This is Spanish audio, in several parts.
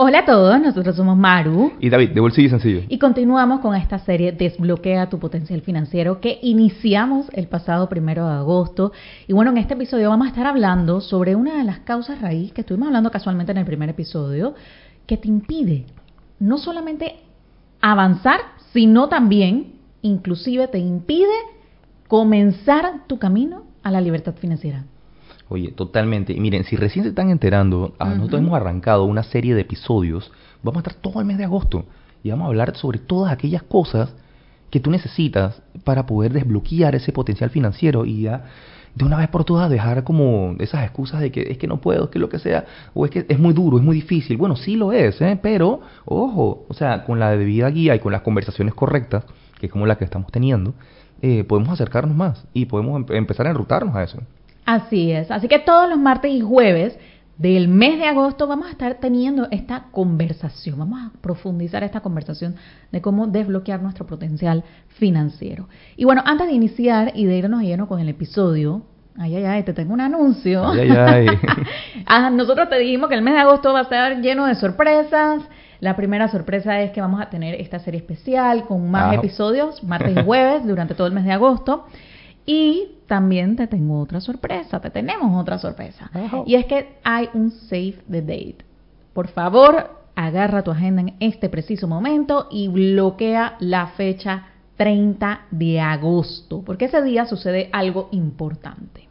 Hola a todos, nosotros somos Maru. Y David, de Bolsillo y Sencillo. Y continuamos con esta serie Desbloquea tu potencial financiero que iniciamos el pasado primero de agosto. Y bueno, en este episodio vamos a estar hablando sobre una de las causas raíz que estuvimos hablando casualmente en el primer episodio, que te impide no solamente avanzar, sino también, inclusive te impide comenzar tu camino a la libertad financiera. Oye, totalmente. Y miren, si recién se están enterando, ah, nosotros hemos arrancado una serie de episodios. Vamos a estar todo el mes de agosto y vamos a hablar sobre todas aquellas cosas que tú necesitas para poder desbloquear ese potencial financiero y ya de una vez por todas dejar como esas excusas de que es que no puedo, es que lo que sea, o es que es muy duro, es muy difícil. Bueno, sí lo es, ¿eh? pero ojo, o sea, con la debida guía y con las conversaciones correctas, que es como la que estamos teniendo, eh, podemos acercarnos más y podemos empezar a enrutarnos a eso. Así es. Así que todos los martes y jueves del mes de agosto vamos a estar teniendo esta conversación, vamos a profundizar esta conversación de cómo desbloquear nuestro potencial financiero. Y bueno, antes de iniciar y de irnos lleno con el episodio, ay, ay, ay, te tengo un anuncio. Ay, ay, ay. Ah, nosotros te dijimos que el mes de agosto va a estar lleno de sorpresas. La primera sorpresa es que vamos a tener esta serie especial con más Ah. episodios, martes y jueves, durante todo el mes de agosto. Y también te tengo otra sorpresa, te tenemos otra sorpresa. Y es que hay un save the date. Por favor, agarra tu agenda en este preciso momento y bloquea la fecha 30 de agosto, porque ese día sucede algo importante.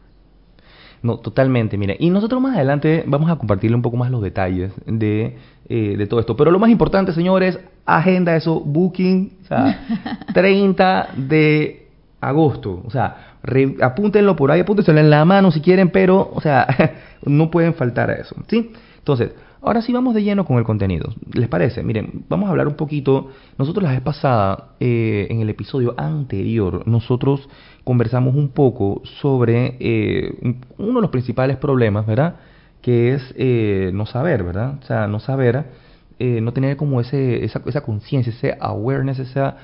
No, totalmente, mira. Y nosotros más adelante vamos a compartirle un poco más los detalles de, eh, de todo esto. Pero lo más importante, señores, agenda eso, booking, o sea, 30 de agosto. O sea, re- apúntenlo por ahí, apúntenselo en la mano si quieren, pero, o sea, no pueden faltar a eso, ¿sí? Entonces, ahora sí vamos de lleno con el contenido. ¿Les parece? Miren, vamos a hablar un poquito. Nosotros la vez pasada, eh, en el episodio anterior, nosotros conversamos un poco sobre eh, un- uno de los principales problemas, ¿verdad? Que es eh, no saber, ¿verdad? O sea, no saber, eh, no tener como ese, esa, esa conciencia, ese awareness, esa,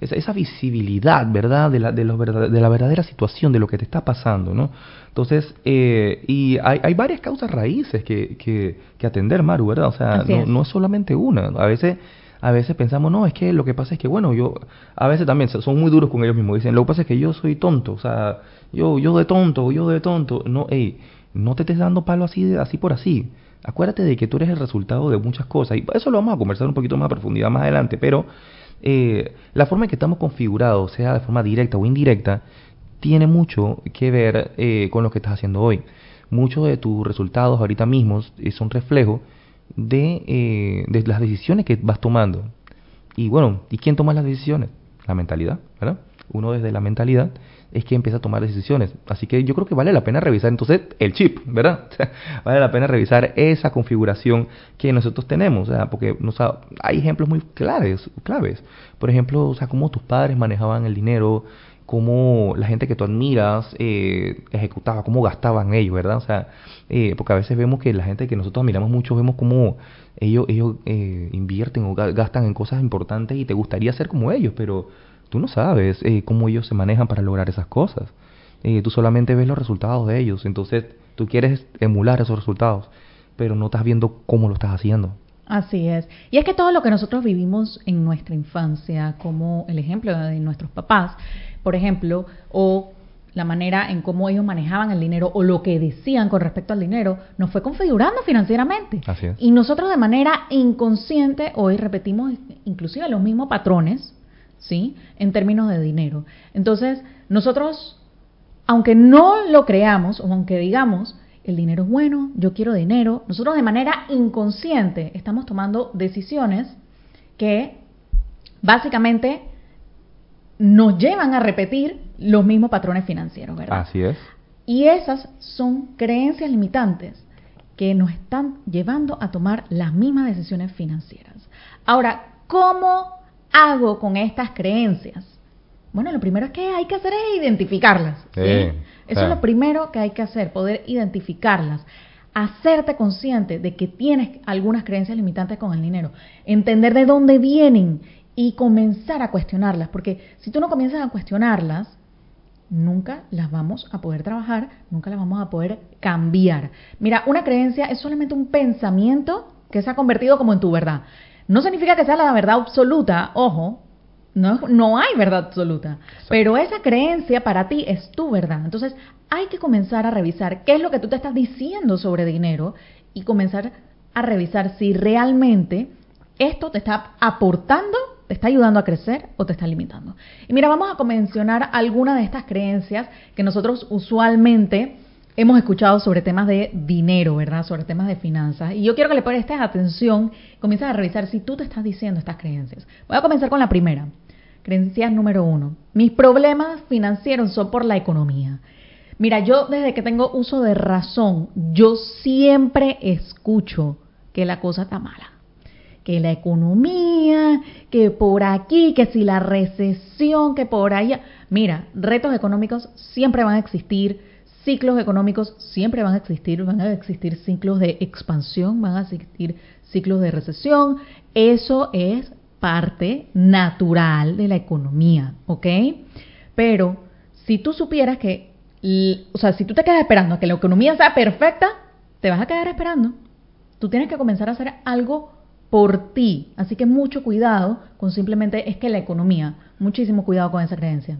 esa, esa visibilidad, ¿verdad? De la, de, los verdad- de la verdadera situación, de lo que te está pasando, ¿no? Entonces, eh, y hay, hay varias causas raíces que, que, que atender, Maru, ¿verdad? O sea, no, es. no es solamente una. A veces, a veces pensamos, no, es que lo que pasa es que, bueno, yo, a veces también so- son muy duros con ellos mismos. Dicen, lo que pasa es que yo soy tonto, o sea, yo, yo de tonto, yo de tonto. No, ey, no te estés dando palo así, así por así. Acuérdate de que tú eres el resultado de muchas cosas. Y eso lo vamos a conversar un poquito más a profundidad más adelante, pero eh, la forma en que estamos configurados, sea de forma directa o indirecta, tiene mucho que ver eh, con lo que estás haciendo hoy. Muchos de tus resultados ahorita mismos eh, son reflejo de, eh, de las decisiones que vas tomando. Y bueno, ¿y quién toma las decisiones? La mentalidad, ¿verdad? Uno desde la mentalidad es que empieza a tomar decisiones. Así que yo creo que vale la pena revisar entonces el chip, ¿verdad? vale la pena revisar esa configuración que nosotros tenemos, o sea, porque o sea, hay ejemplos muy claves, claves. Por ejemplo, o sea, cómo tus padres manejaban el dinero, cómo la gente que tú admiras eh, ejecutaba, cómo gastaban ellos, ¿verdad? O sea, eh, porque a veces vemos que la gente que nosotros admiramos mucho, vemos cómo ellos, ellos eh, invierten o ga- gastan en cosas importantes y te gustaría ser como ellos, pero tú no sabes eh, cómo ellos se manejan para lograr esas cosas. Eh, tú solamente ves los resultados de ellos, entonces tú quieres emular esos resultados, pero no estás viendo cómo lo estás haciendo. Así es. Y es que todo lo que nosotros vivimos en nuestra infancia, como el ejemplo de nuestros papás, por ejemplo, o la manera en cómo ellos manejaban el dinero o lo que decían con respecto al dinero, nos fue configurando financieramente. Así es. Y nosotros de manera inconsciente hoy repetimos inclusive los mismos patrones, ¿sí? En términos de dinero. Entonces, nosotros, aunque no lo creamos o aunque digamos, el dinero es bueno, yo quiero dinero, nosotros de manera inconsciente estamos tomando decisiones que básicamente nos llevan a repetir los mismos patrones financieros, ¿verdad? Así es. Y esas son creencias limitantes que nos están llevando a tomar las mismas decisiones financieras. Ahora, ¿cómo hago con estas creencias? Bueno, lo primero que hay que hacer es identificarlas. ¿sí? Sí, Eso es lo primero que hay que hacer, poder identificarlas. Hacerte consciente de que tienes algunas creencias limitantes con el dinero. Entender de dónde vienen y comenzar a cuestionarlas. Porque si tú no comienzas a cuestionarlas, nunca las vamos a poder trabajar, nunca las vamos a poder cambiar. Mira, una creencia es solamente un pensamiento que se ha convertido como en tu verdad. No significa que sea la verdad absoluta, ojo, no, no hay verdad absoluta, pero esa creencia para ti es tu verdad. Entonces hay que comenzar a revisar qué es lo que tú te estás diciendo sobre dinero y comenzar a revisar si realmente esto te está aportando, te está ayudando a crecer o te está limitando. Y mira, vamos a mencionar algunas de estas creencias que nosotros usualmente hemos escuchado sobre temas de dinero, ¿verdad? Sobre temas de finanzas. Y yo quiero que le prestes atención, comiences a revisar si tú te estás diciendo estas creencias. Voy a comenzar con la primera. Creencia número uno. Mis problemas financieros son por la economía. Mira, yo desde que tengo uso de razón, yo siempre escucho que la cosa está mala. Que la economía, que por aquí, que si la recesión, que por allá. Mira, retos económicos siempre van a existir, ciclos económicos siempre van a existir, van a existir ciclos de expansión, van a existir ciclos de recesión. Eso es parte natural de la economía, ¿ok? Pero si tú supieras que, o sea, si tú te quedas esperando a que la economía sea perfecta, te vas a quedar esperando. Tú tienes que comenzar a hacer algo por ti. Así que mucho cuidado con simplemente es que la economía, muchísimo cuidado con esa creencia.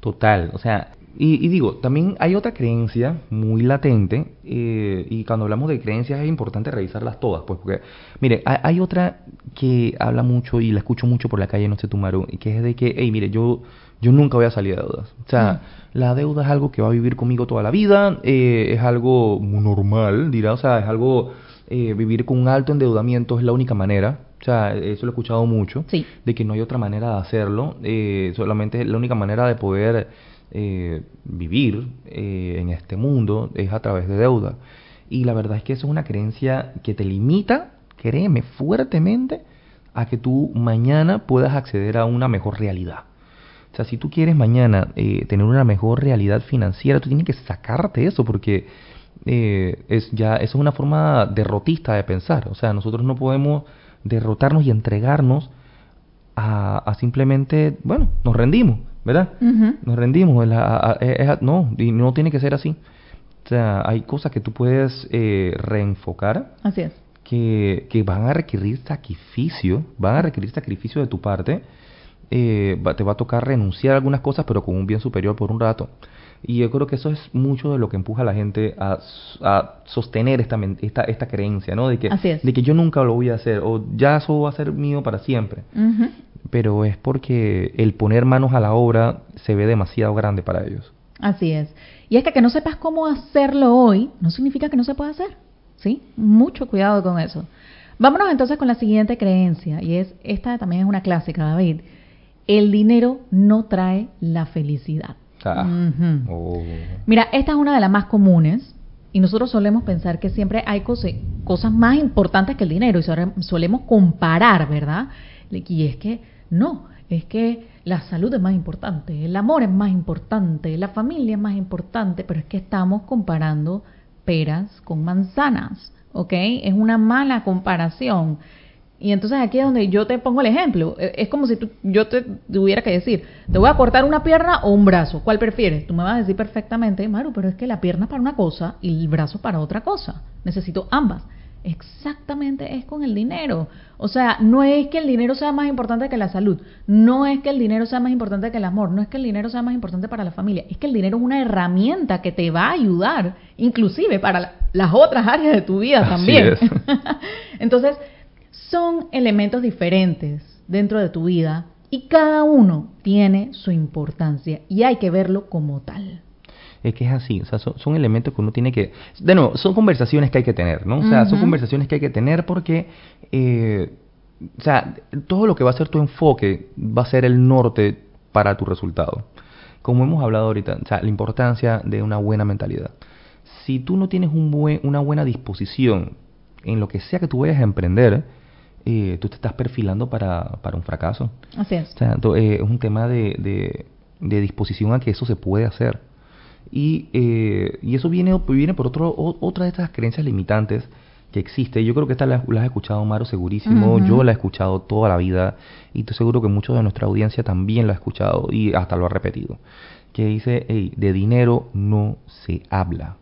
Total, o sea, y, y digo, también hay otra creencia muy latente, eh, y cuando hablamos de creencias es importante revisarlas todas, pues, porque, mire, hay, hay otra que habla mucho y la escucho mucho por la calle, no sé, Tumaru, y que es de que, hey, mire, yo, yo nunca voy a salir de deudas. O sea, la deuda es algo que va a vivir conmigo toda la vida, eh, es algo normal, dirá, o sea, es algo, eh, vivir con un alto endeudamiento es la única manera. O sea, eso lo he escuchado mucho, Sí. de que no hay otra manera de hacerlo, eh, solamente la única manera de poder eh, vivir eh, en este mundo es a través de deuda. Y la verdad es que eso es una creencia que te limita, créeme, fuertemente a que tú mañana puedas acceder a una mejor realidad. O sea, si tú quieres mañana eh, tener una mejor realidad financiera, tú tienes que sacarte eso porque eh, es ya eso es una forma derrotista de pensar. O sea, nosotros no podemos derrotarnos y entregarnos a, a simplemente, bueno, nos rendimos, ¿verdad? Ujú. Nos rendimos. la- a- a- no, y no tiene que ser así. O sea, hay cosas que tú puedes eh, reenfocar Así es. que, que van a requerir sacrificio, van a requerir sacrificio de tu parte. eh, va- te va a tocar renunciar a algunas cosas, pero con un bien superior por un rato. Y yo creo que eso es mucho de lo que empuja a la gente a, a sostener esta, esta, esta creencia, ¿no? De que, de que yo nunca lo voy a hacer, o ya eso va a ser mío para siempre. Ujú. Pero es porque el poner manos a la obra se ve demasiado grande para ellos. Así es. Y es que que no sepas cómo hacerlo hoy no significa que no se pueda hacer. ¿Sí? Mucho cuidado con eso. Vámonos entonces con la siguiente creencia. Y es, esta también es una clásica, David. El dinero no trae la felicidad. Ah. Oh. Mira, esta es una de las más comunes y nosotros solemos pensar que siempre hay cose- cosas más importantes que el dinero y sole- solemos comparar, ¿verdad? Y es que no, es que la salud es más importante, el amor es más importante, la familia es más importante, pero es que estamos comparando peras con manzanas, ¿ok? Es una mala comparación. Y entonces aquí es donde yo te pongo el ejemplo. Eh, Es como si tú- yo te tuviera que decir, te voy a cortar una pierna o un brazo. ¿Cuál prefieres? Tú me vas a decir perfectamente, Maru, pero es que la pierna es para una cosa y el brazo para otra cosa. Necesito ambas. Exactamente es con el dinero. O sea, no es que el dinero sea más importante que la salud, no es que el dinero sea más importante que el amor, no es que el dinero sea más importante para la familia, es que el dinero es una herramienta que te va a ayudar, inclusive para la- las otras áreas de tu vida Así también. es. Entonces, son elementos diferentes dentro de tu vida y cada uno tiene su importancia y hay que verlo como tal. Es que es así, o sea, son, son elementos que uno tiene que... De nuevo, son conversaciones que hay que tener, ¿no? O sea, son conversaciones que hay que tener porque, eh, o sea, todo lo que va a ser tu enfoque va a ser el norte para tu resultado. Como hemos hablado ahorita, o sea, la importancia de una buena mentalidad. Si tú no tienes un buen, una buena disposición en lo que sea que tú vayas a emprender, eh, tú te estás perfilando para, para un fracaso. Así es. O sea, eh, es un tema de, de, de disposición a que eso se puede hacer. Y, eh, y eso viene, viene por otro, otra de estas creencias limitantes que existe. Yo creo que esta la, has escuchado, Maro, segurísimo. Yo la he escuchado toda la vida y estoy seguro que muchos de nuestra audiencia también lo ha escuchado y hasta lo ha repetido. Que dice, hey, de dinero no se habla.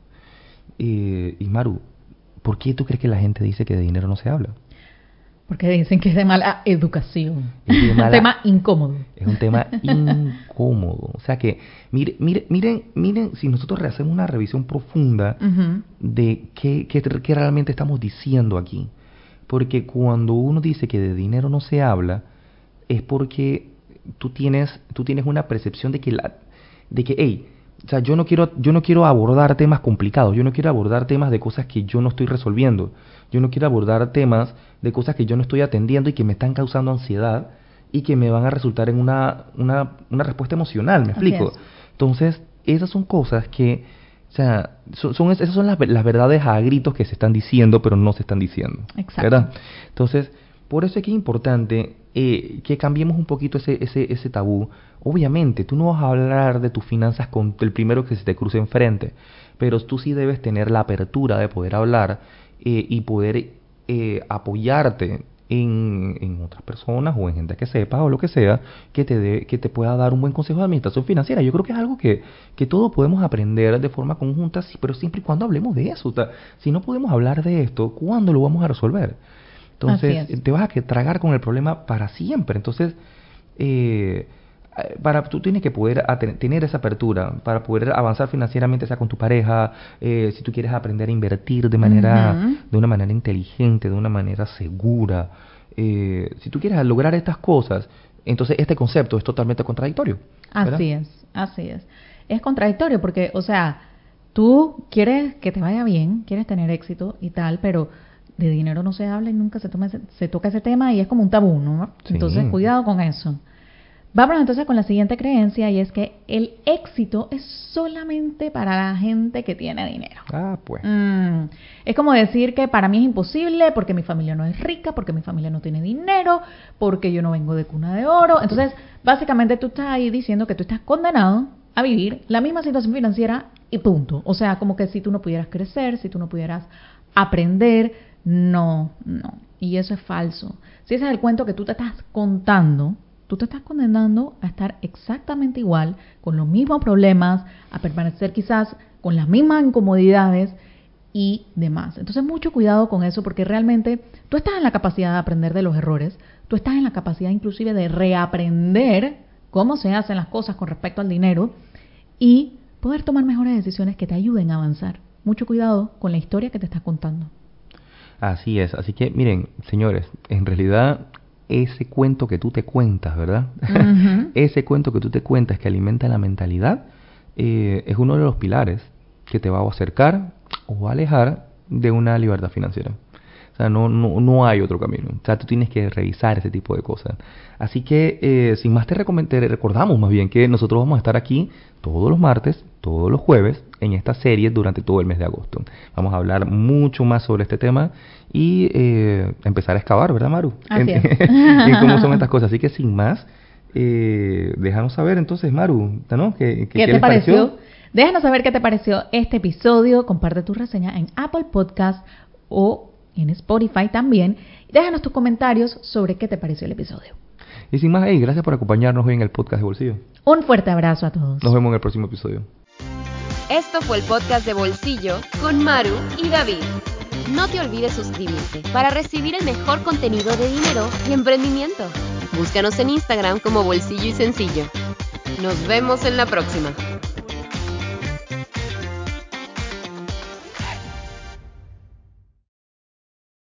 Eh, y Maru, ¿por qué tú crees que la gente dice que de dinero no se habla? Porque dicen que es de mala educación. Es un tema incómodo. Es un tema incómodo. O sea que, miren, miren, miren, miren si nosotros hacemos una revisión profunda de qué, qué, qué, realmente estamos diciendo aquí. Porque cuando uno dice que de dinero no se habla, es porque tú tienes, tú tienes una percepción de que, la, de que hey, o sea, yo no quiero, yo no quiero abordar temas complicados, yo no quiero abordar temas de cosas que yo no estoy resolviendo. Yo no quiero abordar temas de cosas que yo no estoy atendiendo y que me están causando ansiedad y que me van a resultar en una, una, una respuesta emocional, ¿me explico? Entonces, esas son cosas que, o sea, son, esas son las, las, verdades a gritos que se están diciendo, pero no se están diciendo. Exacto. ¿Verdad? Entonces, por eso es que es importante eh, que cambiemos un poquito ese, ese, ese tabú. Obviamente, tú no vas a hablar de tus finanzas con el primero que se te cruce enfrente, pero tú sí debes tener la apertura de poder hablar eh, y poder eh, apoyarte en, en, otras personas o en gente que sepa o lo que sea que te, que te pueda dar un buen consejo de administración financiera. Yo creo que es algo que, todos podemos aprender de forma conjunta, pero siempre y cuando hablemos de eso. si no podemos hablar de esto, ¿cuándo lo vamos a resolver? Entonces, te vas a que tragar con el problema para siempre. Entonces, eh, eh, para tú tienes que poder tener esa apertura para poder avanzar financieramente sea con tu pareja eh, si tú quieres aprender a invertir de manera de una manera inteligente de una manera segura eh, si tú quieres lograr estas cosas entonces este concepto es totalmente contradictorio así es así es. Es contradictorio porque o sea tú quieres que te vaya bien quieres tener éxito y tal pero de dinero no se habla y nunca se toma se toca ese tema y es como un tabú no entonces cuidado con eso Vamos entonces con la siguiente creencia y es que el éxito es solamente para la gente que tiene dinero. Ah, pues. Mm. Es como decir que para mí es imposible porque mi familia no es rica, porque mi familia no tiene dinero, porque yo no vengo de cuna de oro. Entonces, básicamente tú estás ahí diciendo que tú estás condenado a vivir la misma situación financiera y punto. O sea, como que si tú no pudieras crecer, si tú no pudieras aprender, no, no. Y eso es falso. Si ese es el cuento que tú te estás contando, tú te estás condenando a estar exactamente igual, con los mismos problemas, a permanecer quizás con las mismas incomodidades y demás. Entonces mucho cuidado con eso porque realmente tú estás en la capacidad de aprender de los errores, tú estás en la capacidad inclusive de reaprender cómo se hacen las cosas con respecto al dinero y poder tomar mejores decisiones que te ayuden a avanzar. Mucho cuidado con la historia que te estás contando. Así es, así que miren, señores, en realidad ese cuento que tú te cuentas, ¿verdad? ese cuento que tú te cuentas que alimenta la mentalidad eh, es uno de los pilares que te va a acercar o alejar de una libertad financiera. O sea, no, no, no hay otro camino. O sea, tú tienes que revisar ese tipo de cosas. Así que, eh, sin más te, te recordamos más bien que nosotros vamos a estar aquí todos los martes, todos los jueves, en esta serie durante todo el mes de agosto. Vamos a hablar mucho más sobre este tema y eh, empezar a excavar, ¿verdad, Maru? Así en, es. cómo son estas cosas. Así que, sin más, eh, déjanos saber entonces, Maru, ¿no? ¿Qué, te pareció? Déjanos saber qué te pareció este episodio. Comparte tu reseña en Apple Podcast o en Spotify también. Déjanos tus comentarios sobre qué te pareció el episodio. Y sin más, hey, gracias por acompañarnos hoy en el podcast de Bolsillo. Un fuerte abrazo a todos. Nos vemos en el próximo episodio. Esto fue el podcast de Bolsillo con Maru y David. No te olvides suscribirte para recibir el mejor contenido de dinero y emprendimiento. Búscanos en Instagram como Bolsillo y Sencillo. Nos vemos en la próxima.